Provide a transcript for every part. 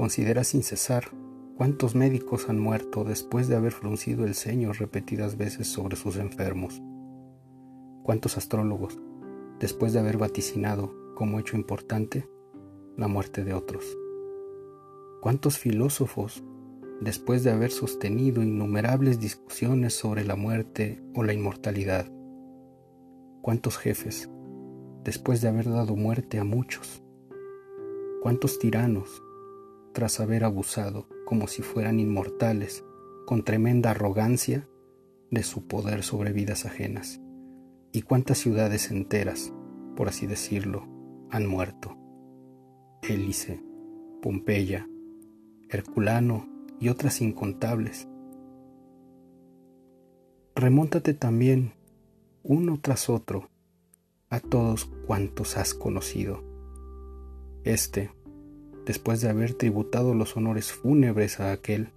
Considera sin cesar cuántos médicos han muerto después de haber fruncido el ceño repetidas veces sobre sus enfermos. Cuántos astrólogos, después de haber vaticinado como hecho importante la muerte de otros. Cuántos filósofos, después de haber sostenido innumerables discusiones sobre la muerte o la inmortalidad. Cuántos jefes, después de haber dado muerte a muchos. Cuántos tiranos, haber abusado como si fueran inmortales, con tremenda arrogancia, de su poder sobre vidas ajenas. Y cuántas ciudades enteras, por así decirlo, han muerto. Hélice, Pompeya, Herculano y otras incontables. Remóntate también, uno tras otro, a todos cuantos has conocido. Este, después de haber tributado los honores fúnebres a aquel,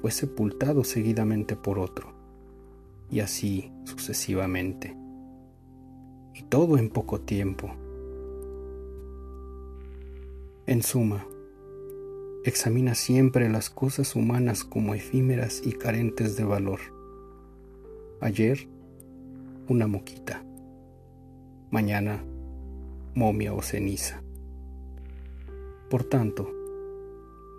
fue sepultado seguidamente por otro, y así sucesivamente. Y todo en poco tiempo. En suma, examina siempre las cosas humanas como efímeras y carentes de valor. Ayer, una moquita. Mañana, momia o ceniza. Por tanto,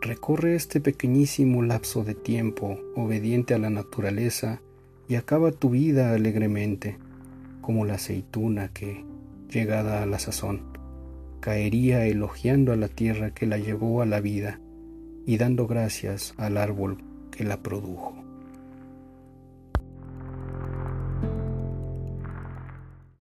recorre este pequeñísimo lapso de tiempo obediente a la naturaleza y acaba tu vida alegremente, como la aceituna que, llegada a la sazón, caería elogiando a la tierra que la llevó a la vida y dando gracias al árbol que la produjo.